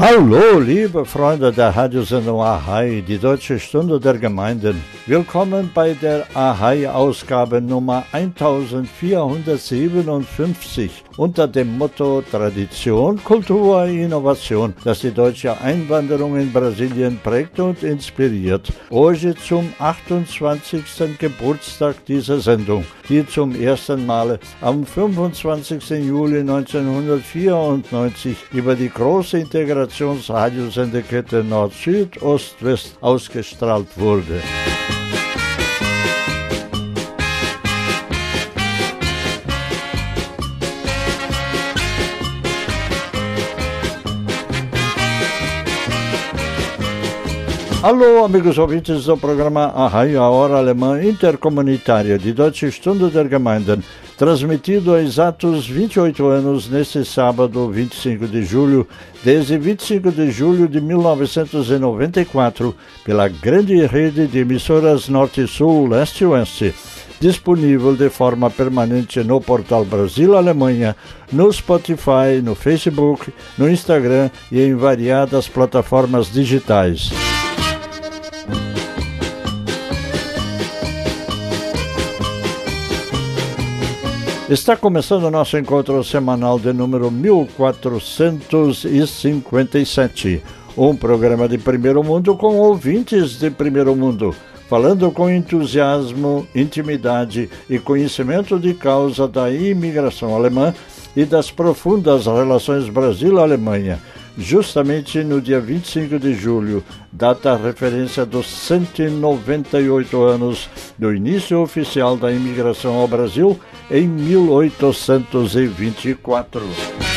Hallo, liebe Freunde der Radiosendung Ahai, die Deutsche Stunde der Gemeinden. Willkommen bei der Ahai-Ausgabe Nummer 1457 unter dem Motto Tradition, Kultur, Innovation, das die deutsche Einwanderung in Brasilien prägt und inspiriert. Heute zum 28. Geburtstag dieser Sendung, die zum ersten Mal am 25. Juli 1994 über die große Integrationsradiosendekette Nord-Süd-Ost-West ausgestrahlt wurde. Alô, amigos ouvintes do programa Arrai, a Hora Alemã Intercomunitária de Deutsche Stunde der Gemeinden, transmitido há exatos 28 anos neste sábado, 25 de julho, desde 25 de julho de 1994, pela grande rede de emissoras Norte-Sul, Leste-Oeste disponível de forma permanente no portal Brasil Alemanha, no Spotify, no Facebook, no Instagram e em variadas plataformas digitais. Está começando o nosso encontro semanal de número 1457, um programa de primeiro mundo com ouvintes de primeiro mundo, falando com entusiasmo, intimidade e conhecimento de causa da imigração alemã e das profundas relações Brasil-Alemanha. Justamente no dia 25 de julho, data referência dos 198 anos do início oficial da imigração ao Brasil em 1824.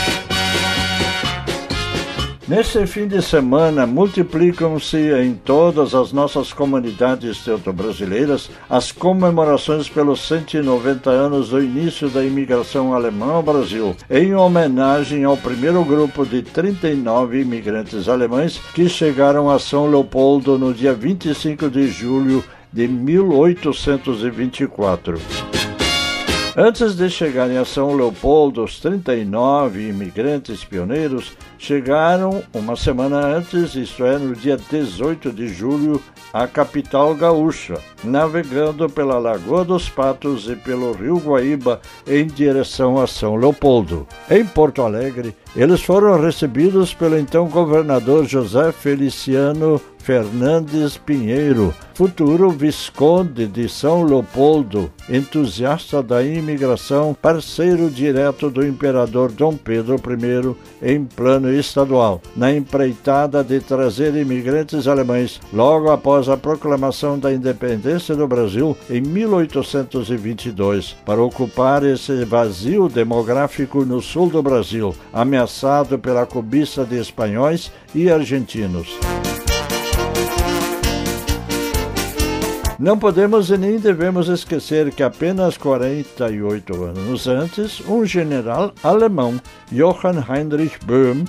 Nesse fim de semana, multiplicam-se em todas as nossas comunidades teuto-brasileiras as comemorações pelos 190 anos do início da imigração alemã ao Brasil, em homenagem ao primeiro grupo de 39 imigrantes alemães que chegaram a São Leopoldo no dia 25 de julho de 1824. Antes de chegarem a São Leopoldo, os 39 imigrantes pioneiros chegaram uma semana antes, isto é, no dia 18 de julho, à capital gaúcha, navegando pela Lagoa dos Patos e pelo Rio Guaíba em direção a São Leopoldo. Em Porto Alegre, eles foram recebidos pelo então governador José Feliciano Fernandes Pinheiro, futuro Visconde de São Leopoldo, entusiasta da imigração, parceiro direto do imperador Dom Pedro I em plano estadual, na empreitada de trazer imigrantes alemães logo após a proclamação da independência do Brasil em 1822, para ocupar esse vazio demográfico no sul do Brasil, pela cobiça de espanhóis e argentinos. Não podemos e nem devemos esquecer que apenas 48 anos antes, um general alemão, Johann Heinrich Böhm,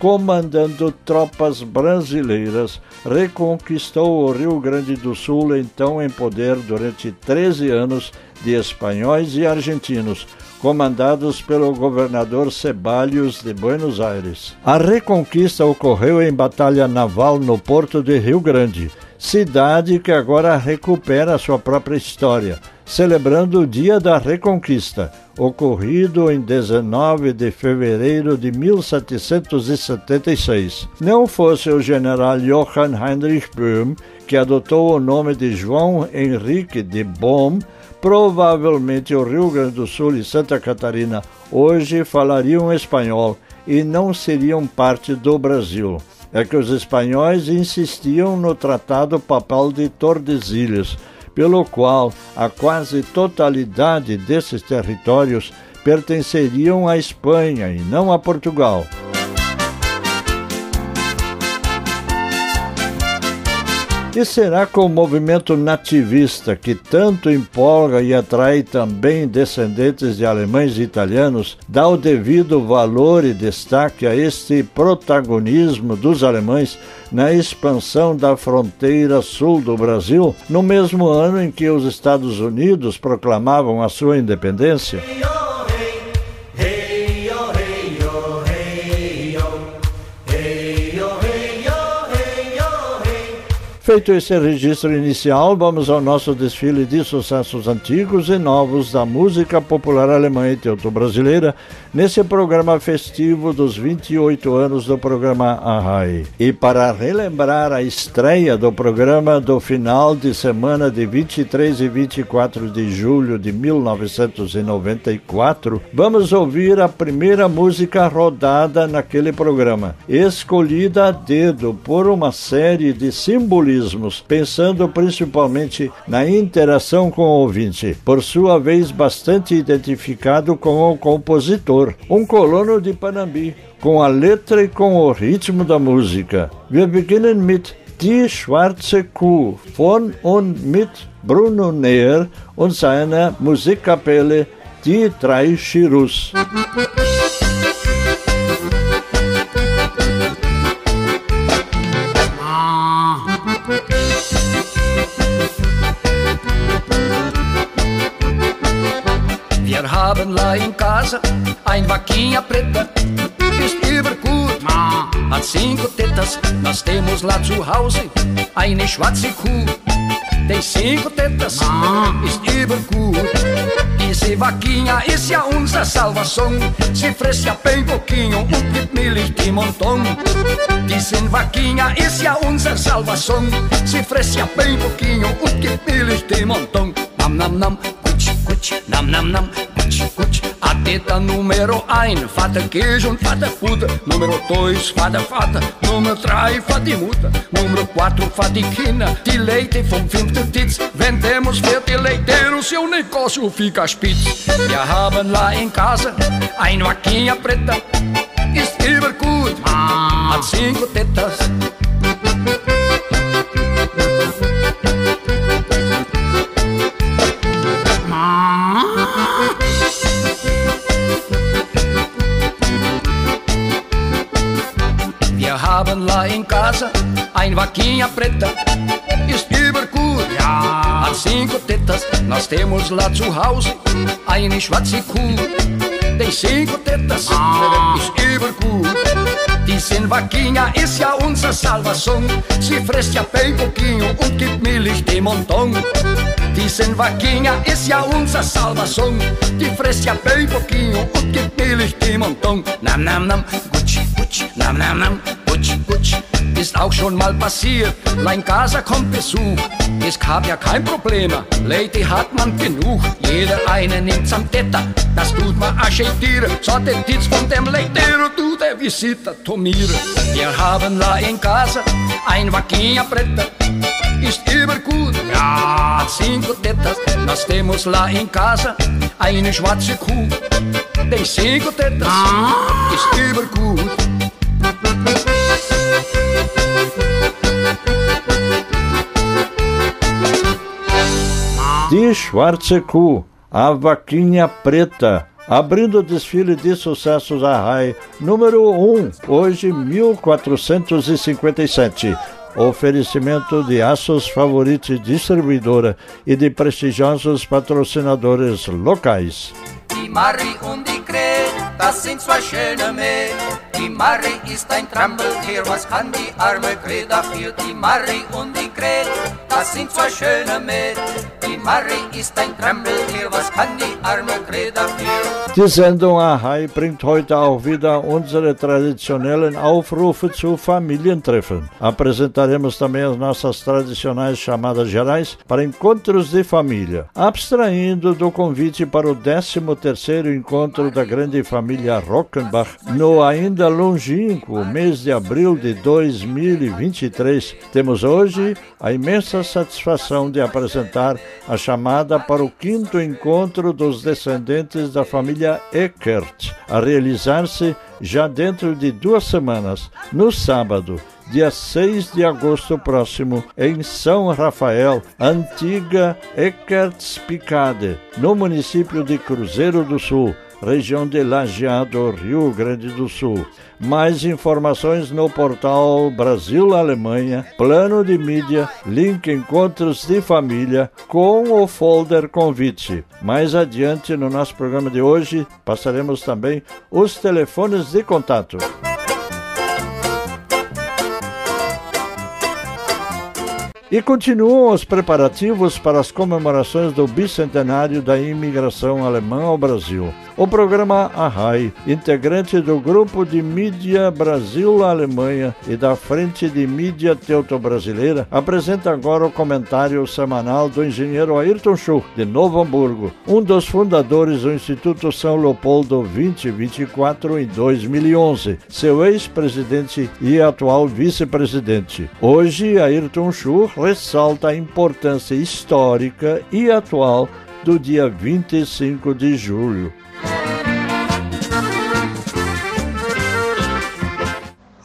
comandando tropas brasileiras, reconquistou o Rio Grande do Sul, então em poder durante 13 anos de espanhóis e argentinos, comandados pelo governador Ceballos de Buenos Aires. A reconquista ocorreu em batalha naval no porto de Rio Grande cidade que agora recupera sua própria história, celebrando o Dia da Reconquista, ocorrido em 19 de fevereiro de 1776. Não fosse o general Johann Heinrich Böhm, que adotou o nome de João Henrique de Bohm, provavelmente o Rio Grande do Sul e Santa Catarina hoje falariam espanhol e não seriam parte do Brasil é que os espanhóis insistiam no Tratado Papal de Tordesilhas, pelo qual a quase totalidade desses territórios pertenceriam à Espanha e não a Portugal. E será com o movimento nativista que tanto empolga e atrai também descendentes de alemães e italianos, dá o devido valor e destaque a este protagonismo dos alemães na expansão da fronteira sul do Brasil, no mesmo ano em que os Estados Unidos proclamavam a sua independência? Feito esse registro inicial, vamos ao nosso desfile de sucessos antigos e novos da música popular alemã e teuto-brasileira, nesse programa festivo dos 28 anos do programa Arrai. E para relembrar a estreia do programa do final de semana de 23 e 24 de julho de 1994, vamos ouvir a primeira música rodada naquele programa, escolhida a dedo por uma série de simbolismos pensando principalmente na interação com o ouvinte, por sua vez bastante identificado com o compositor, um colono de Panambi, com a letra e com o ritmo da música. Wir beginnen mit Die schwarze Kuh von und mit Bruno Neher und seiner Musikkapelle Die drei Chirus. Casa a vaquinha preta ist übergut, hat cinco tetas. Nós temos lá zu Hause eine schwarze Kuh. Tem cinco tetas, ist übergut. Diese vaquinha ist ja unsere Salvação. Sie frisst ja bem pouquinho und gibt Milch de montão. Diese vaquinha ist ja unsere Salvação. Sie frisst ja bem pouquinho und gibt Milch de montão. Nam, nam, nam, kutsch, kutsch, nam, nam, nam, a teta número 1, fata queijo fata puta. Número 2, fada fata. Número 3, fatimuta. Número 4, fatiquina. De leite vom fünften Titz. Vendemos für die Leiteiro, seu negócio fica spitz. Wir haben lá em casa ein vaquinha preta. Ist übergut, hat cinco tetas. Haben lá em casa ein vaquinha preta, übergut, ja, hat cinco tetas. Nós temos lá eine schwarze Kuh, tem cinco tetas, ah. ist übergut. Diese Vaquinha ist ja unsere Salvação, sie frisst ja bem pouquinho und gibt Milch de montão. Diese Vaquinha ist ja unsere Salvação, die frisst ja bem pouquinho und gibt Milch de montão. Nam, nam, nam, Gucci, Gucci, nam, nam, nam, Putsch, putsch, ist auch schon mal passiert. Lein Casa kommt Besuch, es gab ja kein Problem. Lady hat man genug, jeder eine nimmt am Tetter. Das tut man achettieren, so den Titz von dem Leitero, du der Visita Tomire. Wir haben la in Casa ein Preta, ist übergut, ja, cinco tetas. Nós temos lá em casa eine schwarze Kuh, tem cinco tetas, ist übergut. Die Schwarze Kuh, a vaquinha preta, abrindo o desfile de sucessos a RAI, número 1, hoje 1457. Oferecimento de Aços Favorite Distribuidora e de prestigiosos patrocinadores locais. Die Marie ist ein was kann die arme? Die Marie und die Krähe, das sind zwei schöne Mädchen. Die Marie ist ein was kann die arme? Die Sendung Ahai bringt heute auch wieder unsere traditionellen Aufrufe zu Familientreffen. Apresentaremos também as nossas tradicionais chamadas gerais para encontros de família, abstraindo do convite para o 13º encontro da grande família Rockenbach no ainda ainda longínquo mês de abril de 2023, temos hoje a imensa satisfação de apresentar a chamada para o quinto encontro dos descendentes da família Eckert, a realizar-se já dentro de duas semanas, no sábado, dia 6 de agosto próximo, em São Rafael, antiga Eckertspicade, no município de Cruzeiro do Sul, região de Lajeado, Rio Grande do Sul. Mais informações no portal Brasil Alemanha, plano de mídia, link Encontros de Família com o folder convite. Mais adiante no nosso programa de hoje, passaremos também os telefones de contato. E continuam os preparativos para as comemorações do bicentenário da imigração alemã ao Brasil. O programa Arrai, integrante do Grupo de Mídia Brasil-Alemanha e da Frente de Mídia Teuto-Brasileira, apresenta agora o comentário semanal do engenheiro Ayrton Schuch, de Novo Hamburgo, um dos fundadores do Instituto São Leopoldo 2024 em 2011, seu ex-presidente e atual vice-presidente. Hoje, Ayrton Schuch ressalta a importância histórica e atual do dia 25 de julho.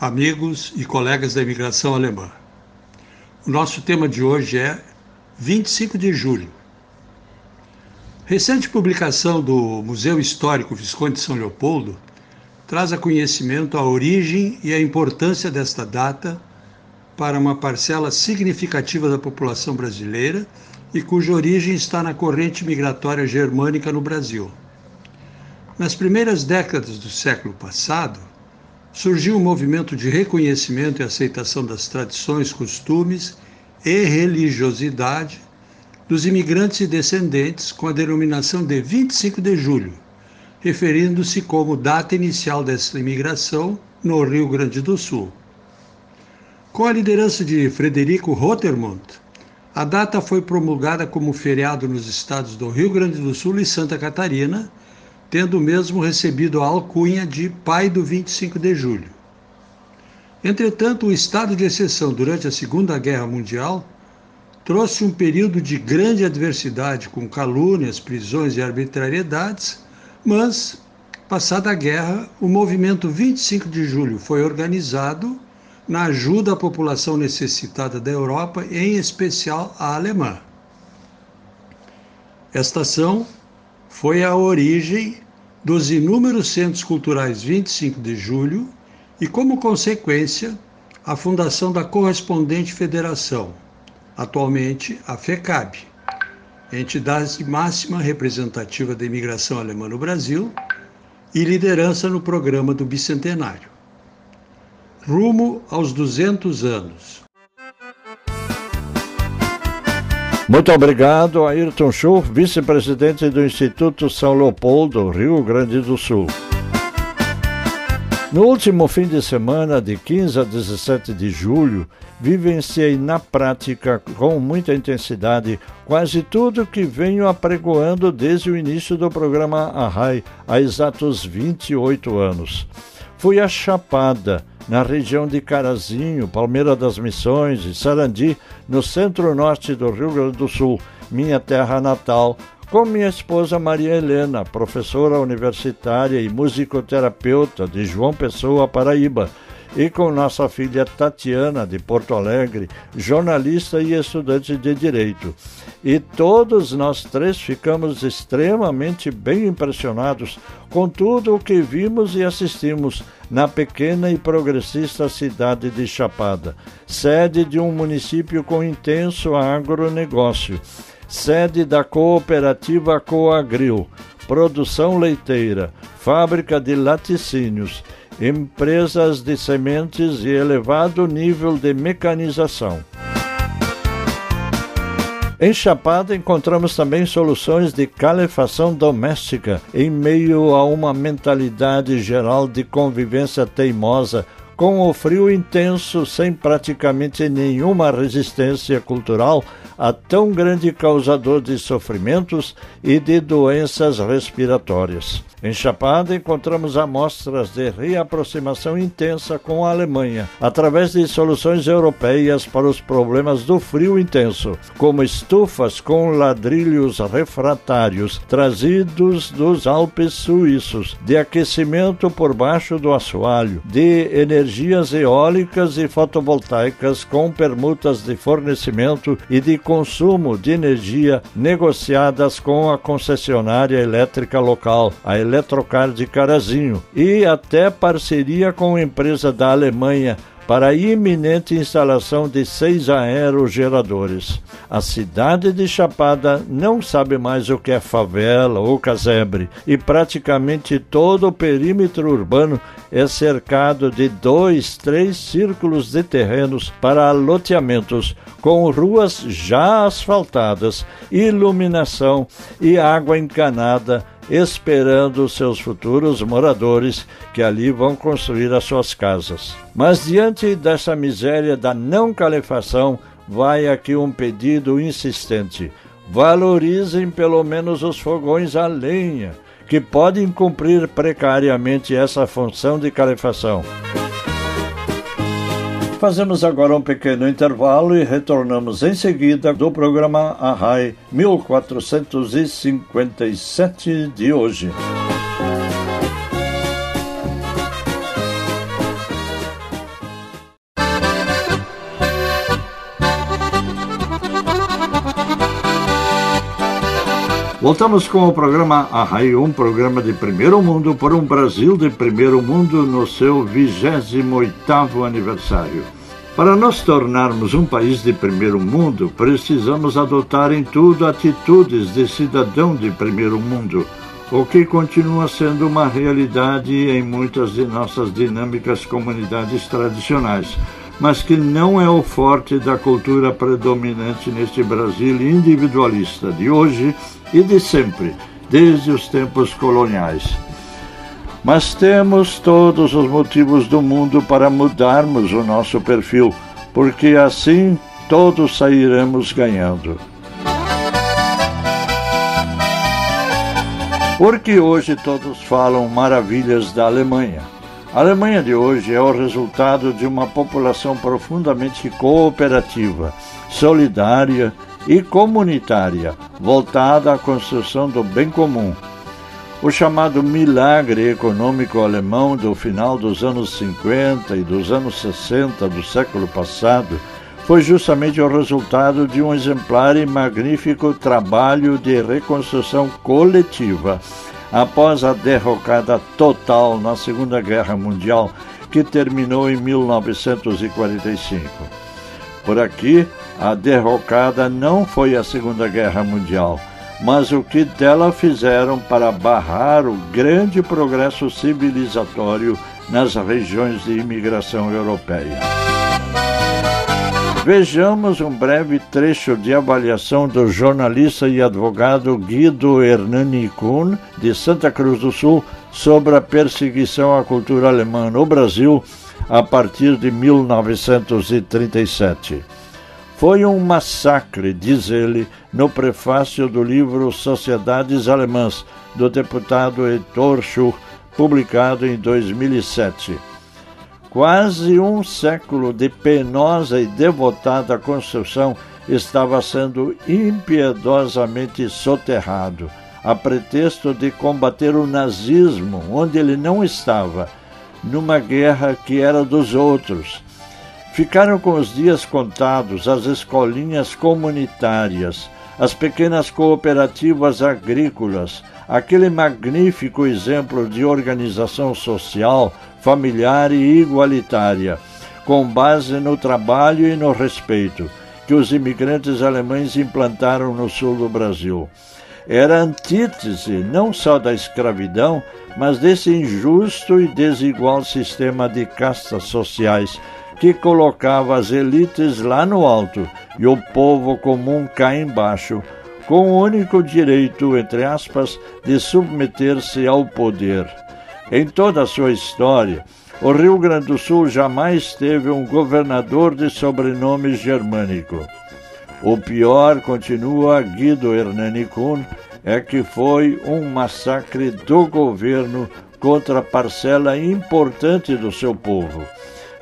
Amigos e colegas da imigração alemã. O nosso tema de hoje é 25 de julho. Recente publicação do Museu Histórico Visconde de São Leopoldo traz a conhecimento a origem e a importância desta data para uma parcela significativa da população brasileira e cuja origem está na corrente migratória germânica no Brasil. Nas primeiras décadas do século passado, surgiu um movimento de reconhecimento e aceitação das tradições, costumes e religiosidade dos imigrantes e descendentes com a denominação de 25 de julho, referindo-se como data inicial dessa imigração no Rio Grande do Sul. Com a liderança de Frederico Rotermont, a data foi promulgada como feriado nos estados do Rio Grande do Sul e Santa Catarina tendo mesmo recebido a alcunha de Pai do 25 de Julho. Entretanto, o estado de exceção durante a Segunda Guerra Mundial trouxe um período de grande adversidade, com calúnias, prisões e arbitrariedades, mas, passada a guerra, o movimento 25 de Julho foi organizado na ajuda à população necessitada da Europa, em especial a alemã. Esta ação foi a origem dos inúmeros centros culturais 25 de julho e, como consequência, a fundação da correspondente federação, atualmente a FECAB, entidade máxima representativa da imigração alemã no Brasil e liderança no programa do bicentenário. Rumo aos 200 anos. Muito obrigado, Ayrton Schur, vice-presidente do Instituto São Leopoldo, Rio Grande do Sul. No último fim de semana, de 15 a 17 de julho, vivenciei na prática, com muita intensidade, quase tudo que venho apregoando desde o início do programa Arrai, há exatos 28 anos. Fui a Chapada, na região de Carazinho, Palmeira das Missões e Sarandi, no centro-norte do Rio Grande do Sul, minha terra natal, com minha esposa Maria Helena, professora universitária e musicoterapeuta de João Pessoa, Paraíba, e com nossa filha Tatiana, de Porto Alegre, jornalista e estudante de Direito. E todos nós três ficamos extremamente bem impressionados com tudo o que vimos e assistimos na pequena e progressista cidade de Chapada, sede de um município com intenso agronegócio, sede da cooperativa Coagril, produção leiteira, fábrica de laticínios empresas de sementes e elevado nível de mecanização. Em Chapada encontramos também soluções de calefação doméstica em meio a uma mentalidade geral de convivência teimosa com o frio intenso, sem praticamente nenhuma resistência cultural a tão grande causador de sofrimentos e de doenças respiratórias. Em Chapada, encontramos amostras de reaproximação intensa com a Alemanha, através de soluções europeias para os problemas do frio intenso, como estufas com ladrilhos refratários trazidos dos Alpes suíços, de aquecimento por baixo do assoalho, de energias eólicas e fotovoltaicas com permutas de fornecimento e de consumo de energia negociadas com a concessionária elétrica local, a Eletrocar de Carazinho, e até parceria com empresa da Alemanha para a iminente instalação de seis aerogeradores. A cidade de Chapada não sabe mais o que é favela ou casebre e praticamente todo o perímetro urbano é cercado de dois, três círculos de terrenos para loteamentos, com ruas já asfaltadas, iluminação e água encanada esperando seus futuros moradores que ali vão construir as suas casas. Mas diante dessa miséria da não calefação, vai aqui um pedido insistente: valorizem pelo menos os fogões a lenha, que podem cumprir precariamente essa função de calefação. Fazemos agora um pequeno intervalo e retornamos em seguida do programa Arrai 1457 de hoje. Voltamos com o programa Arrai, um programa de primeiro mundo por um Brasil de primeiro mundo no seu 28º aniversário. Para nos tornarmos um país de primeiro mundo, precisamos adotar em tudo atitudes de cidadão de primeiro mundo, o que continua sendo uma realidade em muitas de nossas dinâmicas comunidades tradicionais, mas que não é o forte da cultura predominante neste Brasil individualista de hoje e de sempre, desde os tempos coloniais. Mas temos todos os motivos do mundo para mudarmos o nosso perfil, porque assim todos sairemos ganhando. Porque hoje todos falam maravilhas da Alemanha. A Alemanha de hoje é o resultado de uma população profundamente cooperativa, solidária e comunitária, voltada à construção do bem comum. O chamado milagre econômico alemão do final dos anos 50 e dos anos 60 do século passado foi justamente o resultado de um exemplar e magnífico trabalho de reconstrução coletiva após a derrocada total na Segunda Guerra Mundial, que terminou em 1945. Por aqui, a derrocada não foi a Segunda Guerra Mundial, mas o que dela fizeram para barrar o grande progresso civilizatório nas regiões de imigração europeia. Vejamos um breve trecho de avaliação do jornalista e advogado Guido Hernani Kuhn, de Santa Cruz do Sul, sobre a perseguição à cultura alemã no Brasil a partir de 1937. Foi um massacre, diz ele, no prefácio do livro Sociedades Alemãs, do deputado Heitor Schur, publicado em 2007. Quase um século de penosa e devotada construção estava sendo impiedosamente soterrado, a pretexto de combater o nazismo onde ele não estava, numa guerra que era dos outros. Ficaram com os dias contados as escolinhas comunitárias, as pequenas cooperativas agrícolas, aquele magnífico exemplo de organização social, familiar e igualitária, com base no trabalho e no respeito, que os imigrantes alemães implantaram no sul do Brasil. Era antítese não só da escravidão, mas desse injusto e desigual sistema de castas sociais que colocava as elites lá no alto e o povo comum cá embaixo, com o único direito, entre aspas, de submeter-se ao poder. Em toda a sua história, o Rio Grande do Sul jamais teve um governador de sobrenome germânico. O pior, continua Guido Hernani Kuhn, é que foi um massacre do governo contra parcela importante do seu povo.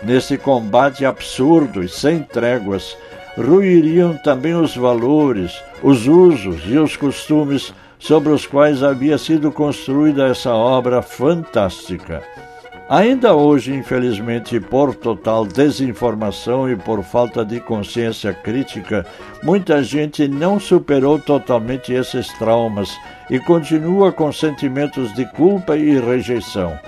Nesse combate absurdo e sem tréguas, ruiriam também os valores, os usos e os costumes sobre os quais havia sido construída essa obra fantástica. Ainda hoje, infelizmente, por total desinformação e por falta de consciência crítica, muita gente não superou totalmente esses traumas e continua com sentimentos de culpa e rejeição.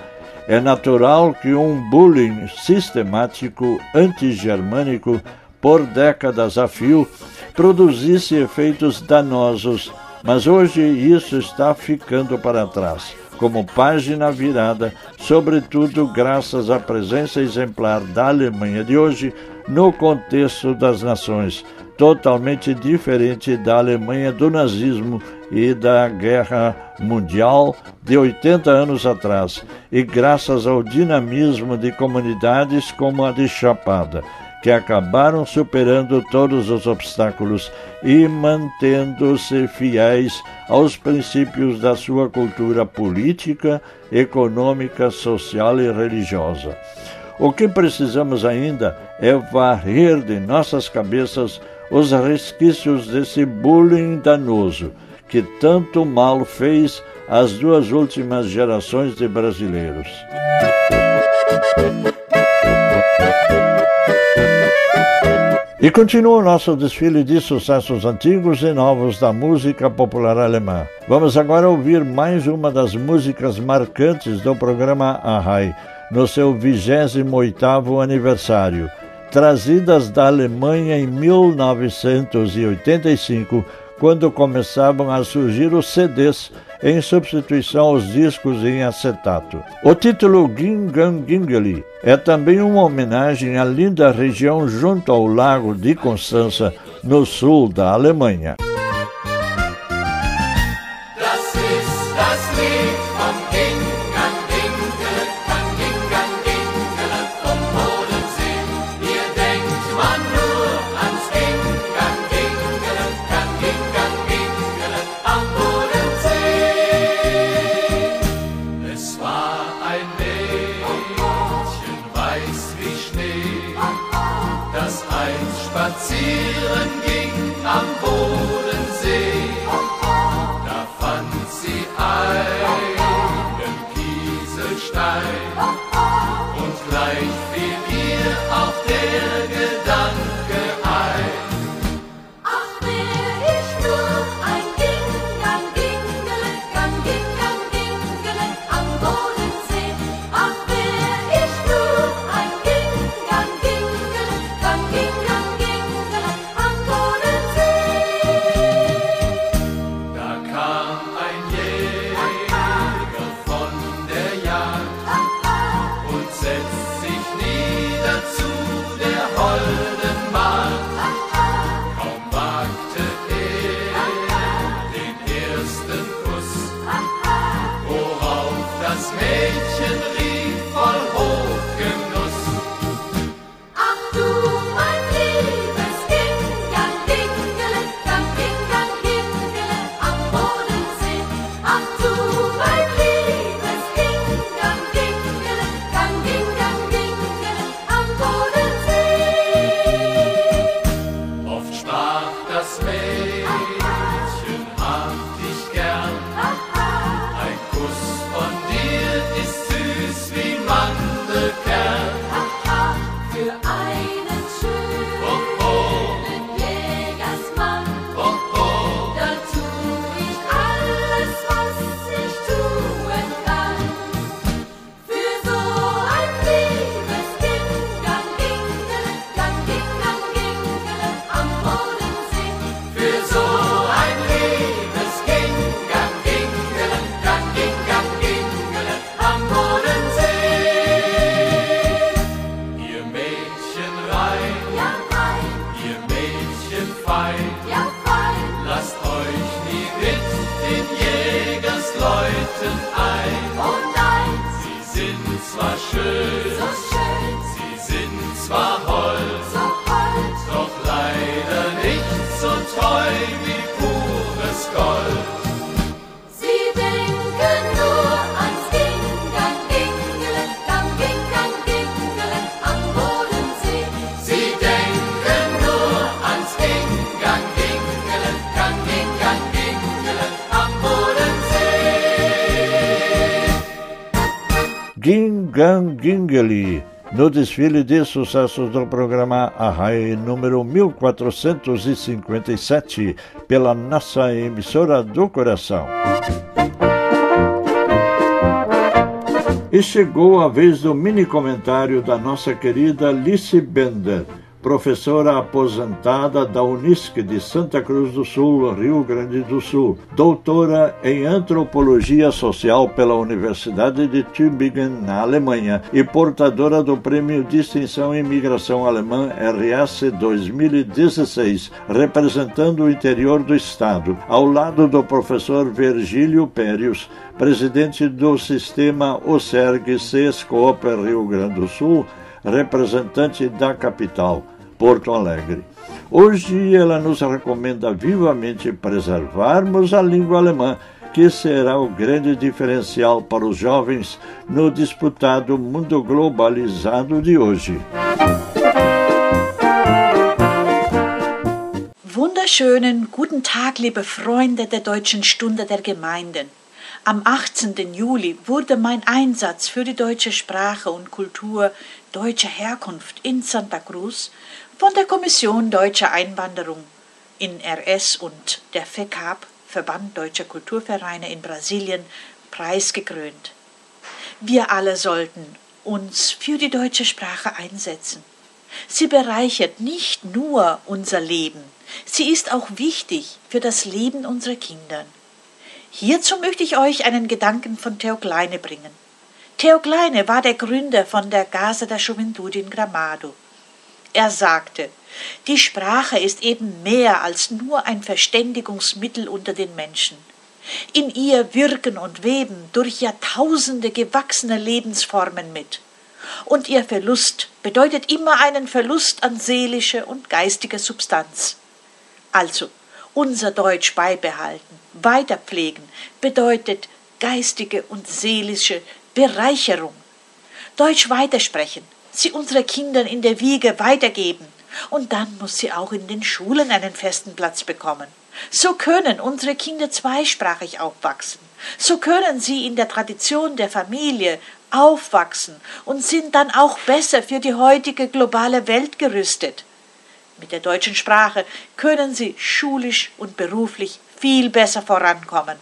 É natural que um bullying sistemático anti-germânico por décadas a fio produzisse efeitos danosos, mas hoje isso está ficando para trás como página virada, sobretudo graças à presença exemplar da Alemanha de hoje no contexto das nações, totalmente diferente da Alemanha do nazismo e da Guerra Mundial de 80 anos atrás, e graças ao dinamismo de comunidades como a de Chapada que acabaram superando todos os obstáculos e mantendo-se fiéis aos princípios da sua cultura política, econômica, social e religiosa. O que precisamos ainda é varrer de nossas cabeças os resquícios desse bullying danoso que tanto mal fez às duas últimas gerações de brasileiros. E continua o nosso desfile de sucessos antigos e novos da música popular alemã. Vamos agora ouvir mais uma das músicas marcantes do programa Arrai, no seu 28º aniversário. Trazidas da Alemanha em 1985, quando começavam a surgir os CDs em substituição aos discos em acetato. O título Gingang Gingeli é também uma homenagem à linda região junto ao Lago de Constança, no sul da Alemanha. No desfile de sucessos do programa Arrai número 1457, pela nossa emissora do coração. E chegou a vez do mini comentário da nossa querida Alice Bender professora aposentada da Unisc de Santa Cruz do Sul, Rio Grande do Sul, doutora em antropologia social pela Universidade de Tübingen, na Alemanha, e portadora do Prêmio Distinção em Migração Alemã RS 2016, representando o interior do Estado, ao lado do professor Virgílio Périos, presidente do sistema OSERG CESCOP Rio Grande do Sul, representante da capital. Porto Alegre. Hoje ela nos recomenda vivamente preservarmos a língua alemã, que será o grande diferencial para os jovens no disputado mundo globalizado de hoje. Wunderschönen guten Tag, liebe Freunde der Deutschen Stunde der Gemeinden. Am 18. Juli wurde mein Einsatz für die deutsche Sprache und Kultur deutscher Herkunft in Santa Cruz von der Kommission Deutsche Einwanderung in RS und der FECAP, Verband Deutscher Kulturvereine in Brasilien, preisgekrönt. Wir alle sollten uns für die deutsche Sprache einsetzen. Sie bereichert nicht nur unser Leben, sie ist auch wichtig für das Leben unserer Kinder. Hierzu möchte ich euch einen Gedanken von Theo Kleine bringen. Theo Kleine war der Gründer von der Casa da Juventude in Gramado. Er sagte, die Sprache ist eben mehr als nur ein Verständigungsmittel unter den Menschen. In ihr wirken und weben durch Jahrtausende gewachsene Lebensformen mit. Und ihr Verlust bedeutet immer einen Verlust an seelischer und geistiger Substanz. Also, unser Deutsch beibehalten, weiterpflegen, bedeutet geistige und seelische Bereicherung. Deutsch weitersprechen, sie unsere Kinder in der Wiege weitergeben. Und dann muss sie auch in den Schulen einen festen Platz bekommen. So können unsere Kinder zweisprachig aufwachsen. So können sie in der Tradition der Familie aufwachsen und sind dann auch besser für die heutige globale Welt gerüstet. Mit der deutschen Sprache können sie schulisch und beruflich viel besser vorankommen.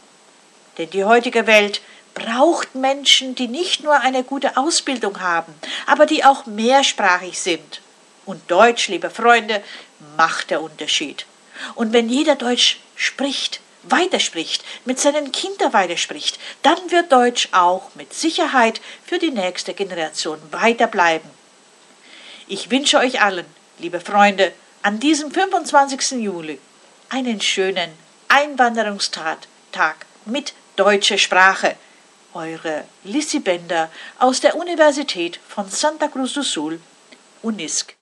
Denn die heutige Welt braucht Menschen, die nicht nur eine gute Ausbildung haben, aber die auch mehrsprachig sind. Und Deutsch, liebe Freunde, macht der Unterschied. Und wenn jeder Deutsch spricht, weiterspricht, mit seinen Kindern weiterspricht, dann wird Deutsch auch mit Sicherheit für die nächste Generation weiterbleiben. Ich wünsche euch allen, liebe Freunde, an diesem 25. Juli einen schönen Einwanderungstag mit deutscher Sprache eure Lissy Bender aus der Universität von Santa Cruz do Sul, Unisc.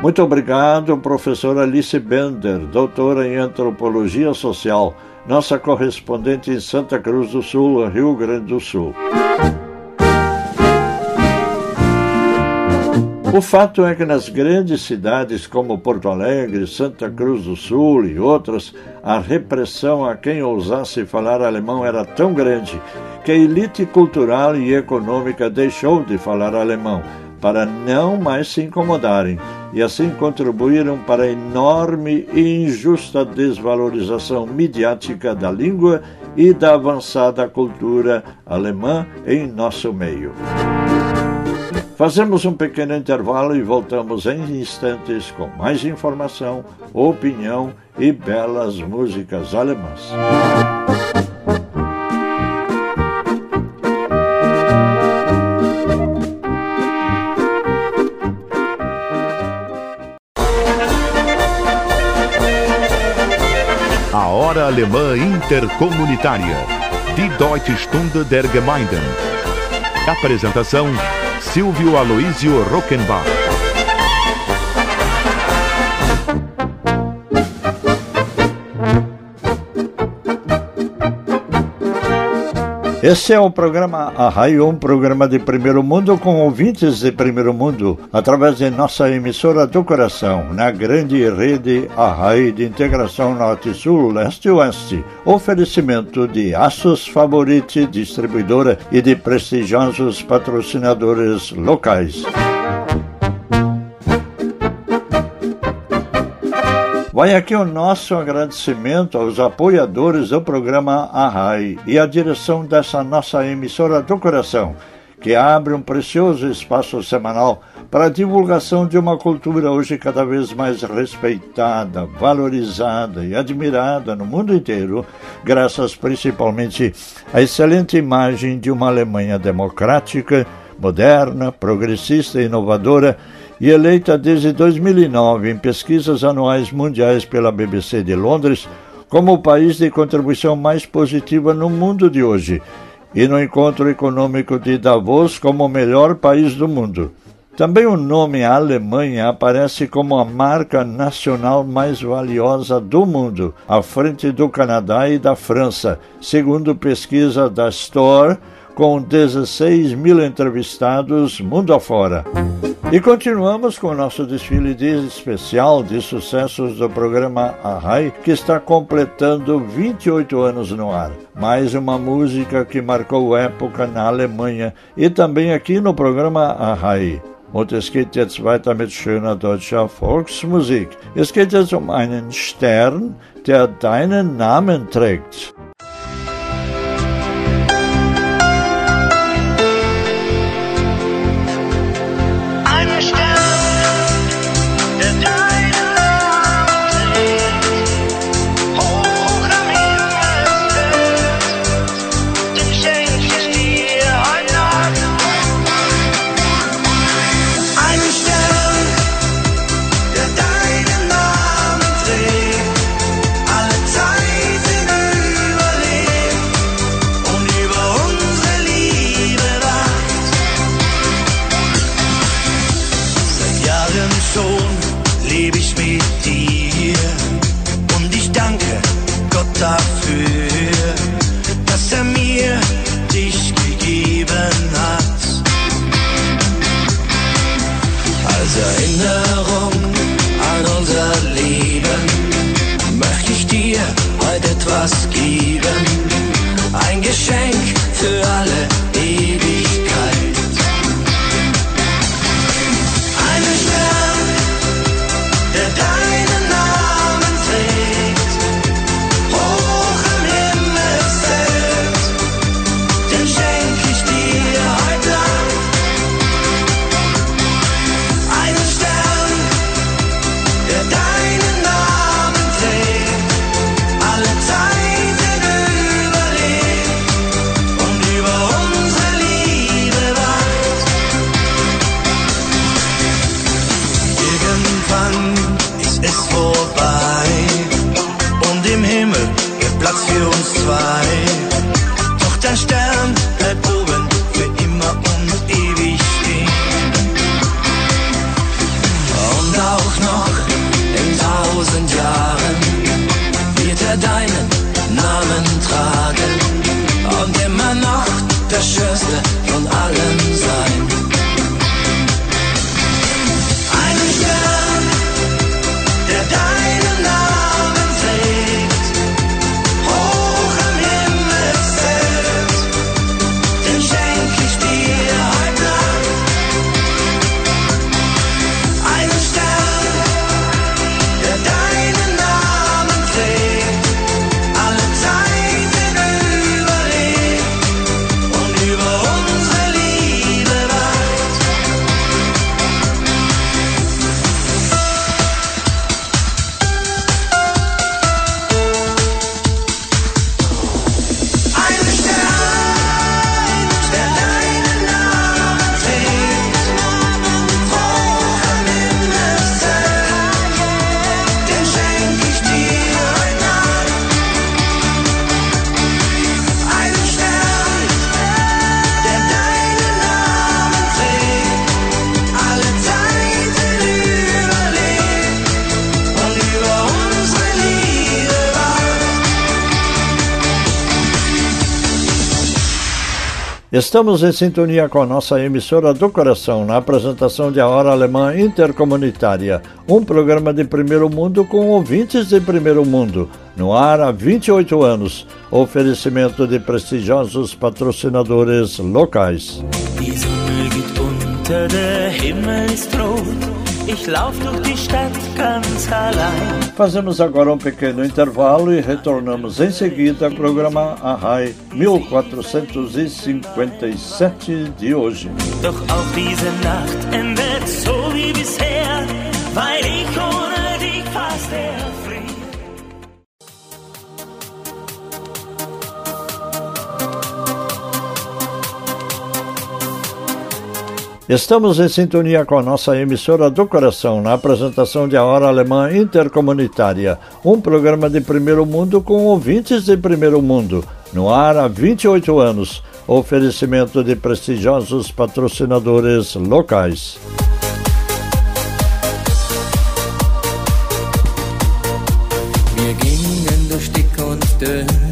Muito obrigado, professora Alice Bender, doutora em Antropologia Social, nossa correspondente em Santa Cruz do Sul, Rio Grande do Sul. O fato é que nas grandes cidades como Porto Alegre, Santa Cruz do Sul e outras, a repressão a quem ousasse falar alemão era tão grande que a elite cultural e econômica deixou de falar alemão para não mais se incomodarem e assim contribuíram para a enorme e injusta desvalorização midiática da língua e da avançada cultura alemã em nosso meio. Fazemos um pequeno intervalo e voltamos em instantes com mais informação, opinião e belas músicas alemãs. A Hora Alemã Intercomunitária. Die Deutsche Stunde der Gemeinden. Apresentação Silvio Aloísio Rockenbach. Esse é o programa Arraio, um programa de primeiro mundo com ouvintes de primeiro mundo, através de nossa emissora do coração, na grande rede Arraio de integração Norte-Sul, Leste-Oeste. Oferecimento de Aços Favorite, distribuidora e de prestigiosos patrocinadores locais. Vai aqui o nosso agradecimento aos apoiadores do programa Arrai e à direção dessa nossa emissora do coração, que abre um precioso espaço semanal para a divulgação de uma cultura hoje cada vez mais respeitada, valorizada e admirada no mundo inteiro, graças principalmente à excelente imagem de uma Alemanha democrática, moderna, progressista e inovadora e eleita desde 2009 em pesquisas anuais mundiais pela BBC de Londres como o país de contribuição mais positiva no mundo de hoje, e no encontro econômico de Davos como o melhor país do mundo. Também o nome Alemanha aparece como a marca nacional mais valiosa do mundo, à frente do Canadá e da França, segundo pesquisa da Store com 16 mil entrevistados mundo afora. E continuamos com o nosso desfile de especial de sucessos do programa Arrai, que está completando 28 anos no ar. Mais uma música que marcou época na Alemanha e também aqui no programa Arrai. Und es geht jetzt weiter mit schöner deutscher Volksmusik. Es geht jetzt um einen Stern, der deinen Namen trägt. Estamos em sintonia com a nossa emissora do coração na apresentação de A Hora Alemã Intercomunitária, um programa de primeiro mundo com ouvintes de primeiro mundo, no ar há 28 anos. Oferecimento de prestigiosos patrocinadores locais. Fazemos agora um pequeno intervalo e retornamos em seguida ao programa Ahai 1457 de hoje. Doch auch diese Nacht endet so wie bisher, weil ich Estamos em sintonia com a nossa emissora do coração na apresentação de A Hora Alemã Intercomunitária, um programa de primeiro mundo com ouvintes de primeiro mundo, no ar há 28 anos. Oferecimento de prestigiosos patrocinadores locais. Wir gingen durch dick und dünn,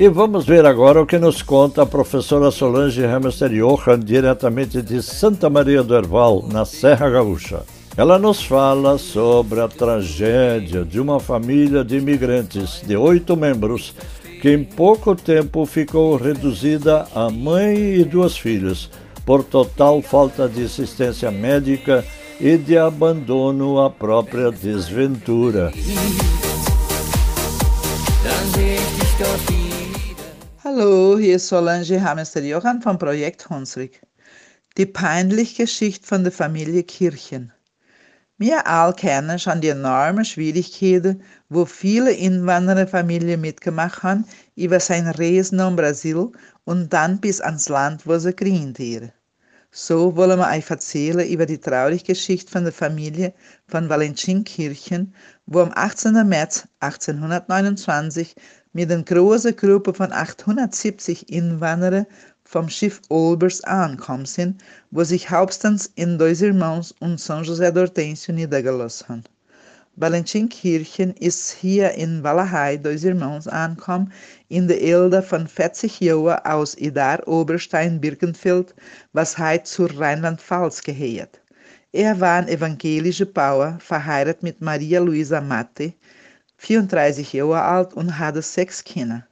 E vamos ver agora o que nos conta a professora Solange Hamster Johan, diretamente de Santa Maria do Herval, na Serra Gaúcha. Ela nos fala sobre a tragédia de uma família de imigrantes de oito membros que em pouco tempo ficou reduzida a mãe e duas filhas por total falta de assistência médica e de abandono à própria desventura. Hallo, hier ist Solange Hamester-Johann vom Projekt Hunsrück. Die peinliche Geschichte von der Familie Kirchen. Wir all kennen schon die enormen Schwierigkeiten, wo viele Inwandererfamilien mitgemacht haben, über sein Reisen nach Brasil und dann bis ans Land, wo sie haben. So wollen wir euch erzählen über die traurige Geschichte von der Familie von Valentin Kirchen, wo am 18. März 1829 mit einer großen Gruppe von 870 Inwanderern vom Schiff Olbers angekommen sind, wo sich hauptsächlich in Dois Irmãos und São José do niedergelassen haben. Valentin Kirchen ist hier in Walachei, Dois Irmãos, angekommen, in der Elde von 40 Jahren aus Idar Oberstein Birkenfeld, was heute zur Rheinland-Pfalz gehört. Er war ein evangelischer Bauer, verheiratet mit Maria Luisa Matte, 34 Jahre alt und hatte sechs Kinder.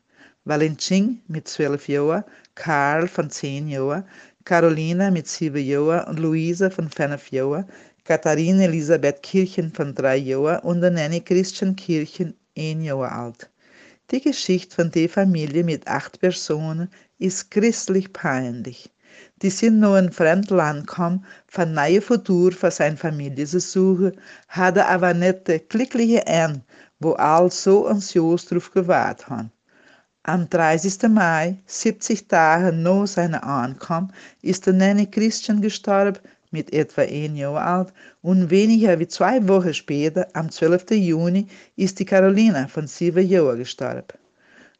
Valentin mit 12 Jahren, Karl von 10 Jahren, Carolina mit 7 Jahren und Luisa von 5 Jahren, Katharine Elisabeth Kirchen von 3 Jahren und Nanny Christian Kirchen 1 Jahr alt. Die Geschichte von der Familie mit acht Personen ist christlich peinlich. Die sind nur in Fremdland gekommen, von neue Futur für seine Familie zu suchen, hatte aber die glückliche Ende, wo all so ansios darauf gewartet haben. Am 30. Mai, 70 Tage nach seiner Ankunft, ist der Nanny Christian gestorben, mit etwa ein Jahr alt, und weniger wie zwei Wochen später, am 12. Juni, ist die Carolina von sieben Jahren gestorben.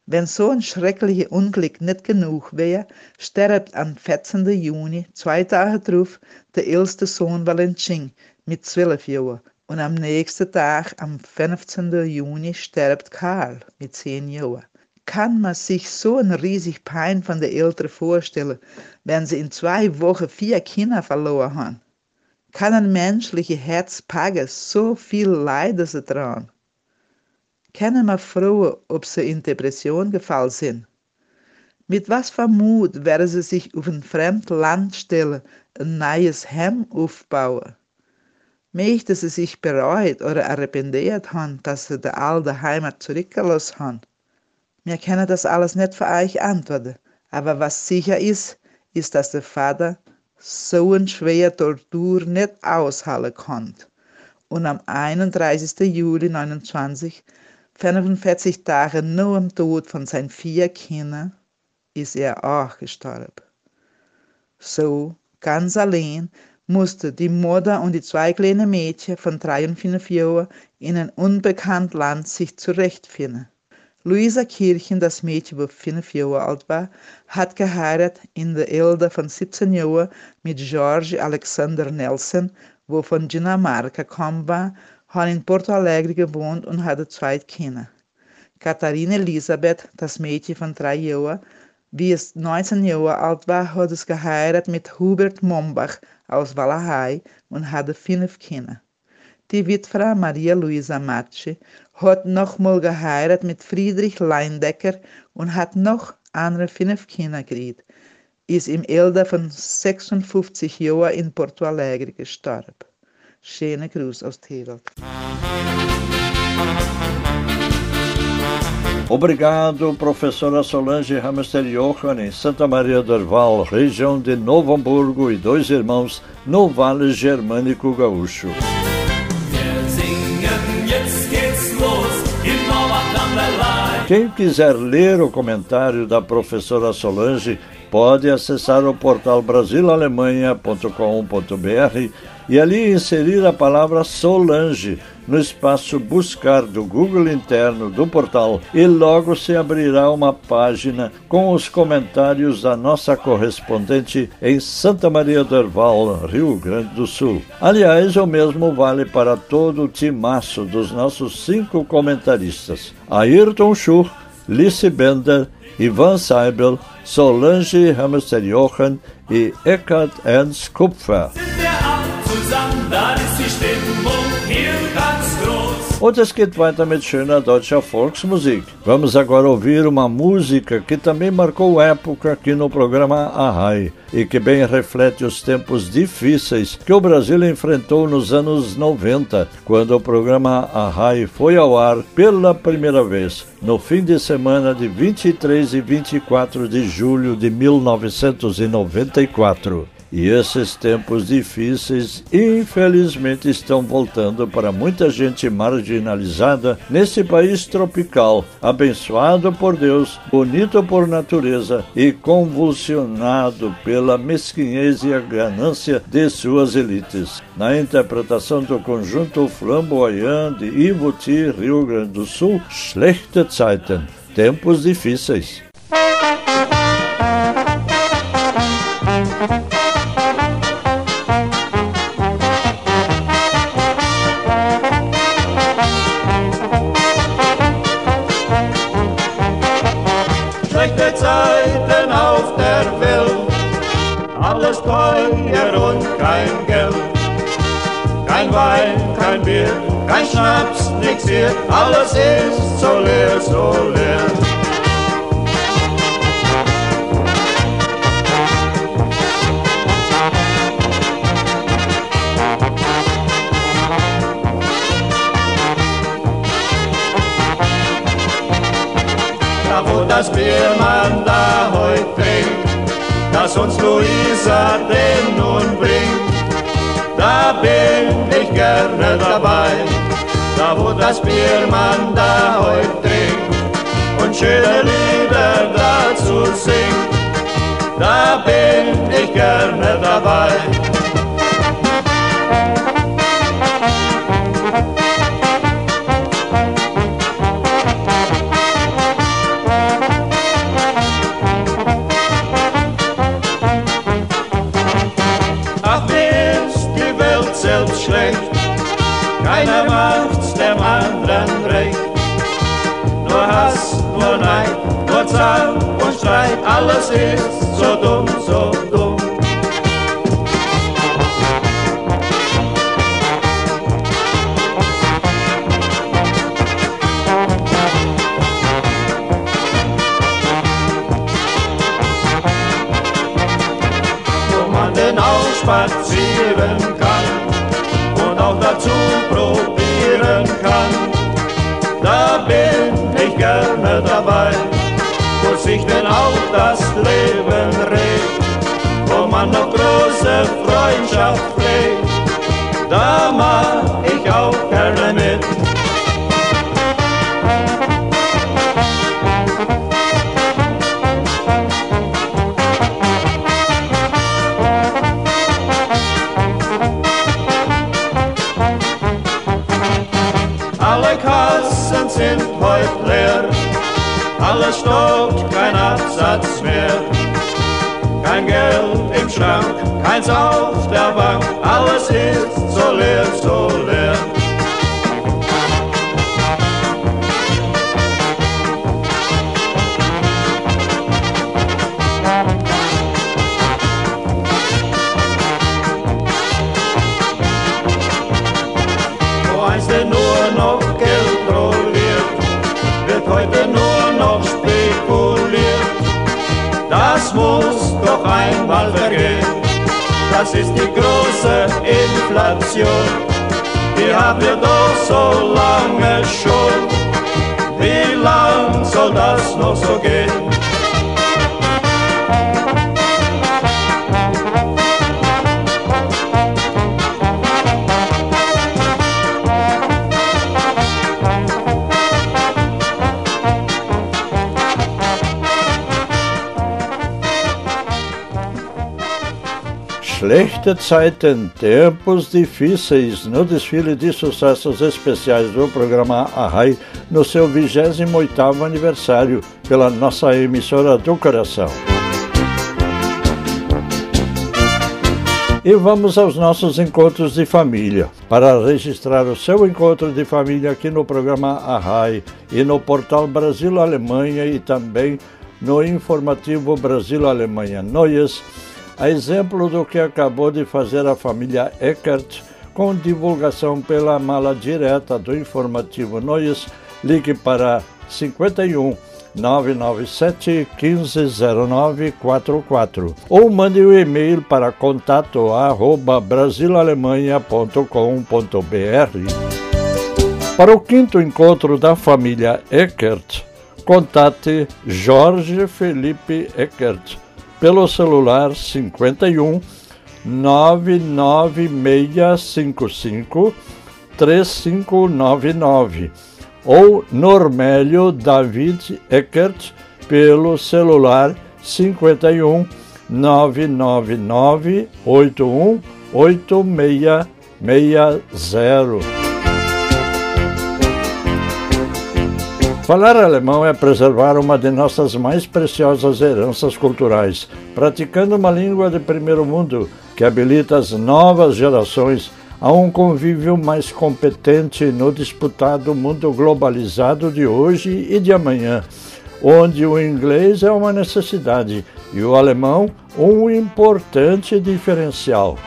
Wenn so ein schreckliches Unglück nicht genug wäre, stirbt am 14. Juni, zwei Tage darauf, der älteste Sohn Valentin mit zwölf Jahren und am nächsten Tag, am 15. Juni, stirbt Karl mit zehn Jahren. Kann man sich so ein riesig Pein von den Eltern vorstellen, wenn sie in zwei Wochen vier Kinder verloren haben? Kann ein menschliches Herz packen, so viel Leiden sie dran? Können wir fragen, ob sie in Depression gefallen sind? Mit was für Mut werden sie sich auf ein fremdes Land stellen, ein neues Heim aufbauen? Möchte sie sich bereut oder arrepentiert haben, dass sie die alte Heimat zurückgelassen haben. Wir können das alles nicht für euch antworten, aber was sicher ist, ist, dass der Vater so eine schwere Tortur nicht aushalten konnte. Und am 31. Juli 1929, 45 Tage nach dem Tod von seinen vier Kindern, ist er auch gestorben. So, ganz allein, musste die Mutter und die zwei kleinen Mädchen von drei und fünf Jahren in ein unbekannt Land sich zurechtfinden. Luisa Kirchen, das Mädchen, wo fünf Jahre alt war, hat geheiratet in der Elde von 17 Jahren mit George Alexander Nelson, wo von Dinamarca gekommen war, hat in Porto Alegre gewohnt und hatte zwei Kinder. Katharine Elisabeth, das Mädchen von drei Jahren, wie es 19 Jahre alt war, hat es geheiratet mit Hubert Mombach aus Walachei und hatte fünf Kinder. Die Witwe Maria Luisa Matschi hat nochmal geheiratet mit Friedrich Leindecker und hat noch andere fünf Kinder gekriegt. Ist im Alter von 56 Jahren in Porto Alegre gestorben. Schöne Gruß aus Tewald. Obrigado, professora Solange Hamster Johan, em Santa Maria do Herval, região de Novo Hamburgo e dois irmãos no Vale Germânico Gaúcho. Quem quiser ler o comentário da professora Solange pode acessar o portal brasilalemanha.com.br e ali inserir a palavra Solange no espaço Buscar do Google interno do portal e logo se abrirá uma página com os comentários da nossa correspondente em Santa Maria do Herval, Rio Grande do Sul. Aliás, o mesmo vale para todo o timaço dos nossos cinco comentaristas: Ayrton Schur, Lice Bender, Ivan Seibel, Solange Hamster-Jochen e Eckhard Ernst Kupfer. Weiter mit schöner deutscher Volksmusik. Vamos agora ouvir uma música que também marcou época aqui no programa Arrai e que bem reflete os tempos difíceis que o Brasil enfrentou nos anos 90, quando o programa Arrai foi ao ar pela primeira vez, no fim de semana de 23 e 24 de julho de 1994. E esses tempos difíceis, infelizmente, estão voltando para muita gente marginalizada nesse país tropical, abençoado por Deus, bonito por natureza e convulsionado pela mesquinhez e a ganância de suas elites. Na interpretação do conjunto flamboyant de Ivuti, Rio Grande do Sul, Schlechte Zeiten, tempos difíceis. Wein, kein Bier, kein Schnaps, nix hier, alles ist so leer, so leer. Da wo das Bier man da heute trinkt, dass uns Luisa den nun bringt. Da bin ich gerne dabei, da wo das Bier man da heute trinkt und schöne Lieder dazu singt. Da bin ich gerne dabei. Alle Kassen sind heute leer, alles stockt, kein Absatz mehr. Kein Geld im Schrank, keins auf der Bank, alles ist so leer, so leer. Einmal vergehen. Das ist die große Inflation, die haben wir doch so lange schon. Wie lang soll das noch so gehen? Zeiten, tempos difíceis, no desfile de sucessos especiais do programa Arrai, no seu 28º aniversário, pela nossa emissora do coração. E vamos aos nossos encontros de família. Para registrar o seu encontro de família aqui no programa Arrai e no portal Brasil Alemanha e também no informativo Brasil Alemanha Noias, a exemplo do que acabou de fazer a família Eckert com divulgação pela mala direta do informativo Noias, ligue para 51 997 150944 ou mande o um e-mail para contato arroba brasilalemanha.com.br. Para o quinto encontro da família Eckert, contate Jorge Felipe Eckert pelo celular 51 99655 3599 ou Normélio David Eckert pelo celular 51 999 81 8660. Falar alemão é preservar uma de nossas mais preciosas heranças culturais, praticando uma língua de primeiro mundo que habilita as novas gerações a um convívio mais competente no disputado mundo globalizado de hoje e de amanhã, onde o inglês é uma necessidade e o alemão um importante diferencial.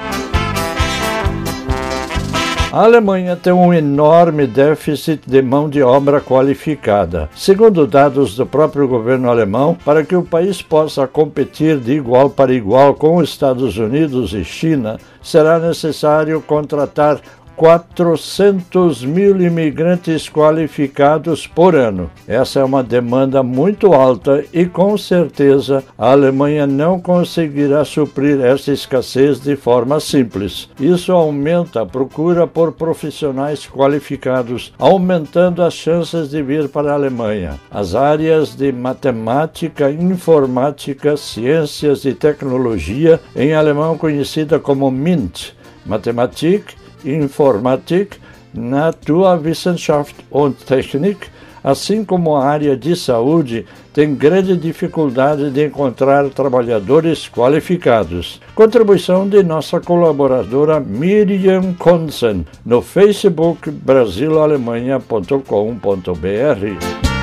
A Alemanha tem um enorme déficit de mão de obra qualificada. Segundo dados do próprio governo alemão, para que o país possa competir de igual para igual com os Estados Unidos e China, será necessário contratar 400 mil imigrantes qualificados por ano. Essa é uma demanda muito alta e, com certeza, a Alemanha não conseguirá suprir essa escassez de forma simples. Isso aumenta a procura por profissionais qualificados, aumentando as chances de vir para a Alemanha. As áreas de matemática, informática, ciências e tecnologia, em alemão conhecida como MINT, Mathematik, Informatik, Naturwissenschaft und Technik, assim como a área de saúde, tem grande dificuldade de encontrar trabalhadores qualificados. Contribuição de nossa colaboradora Miriam Konsen no Facebook brasilalemanha.com.br.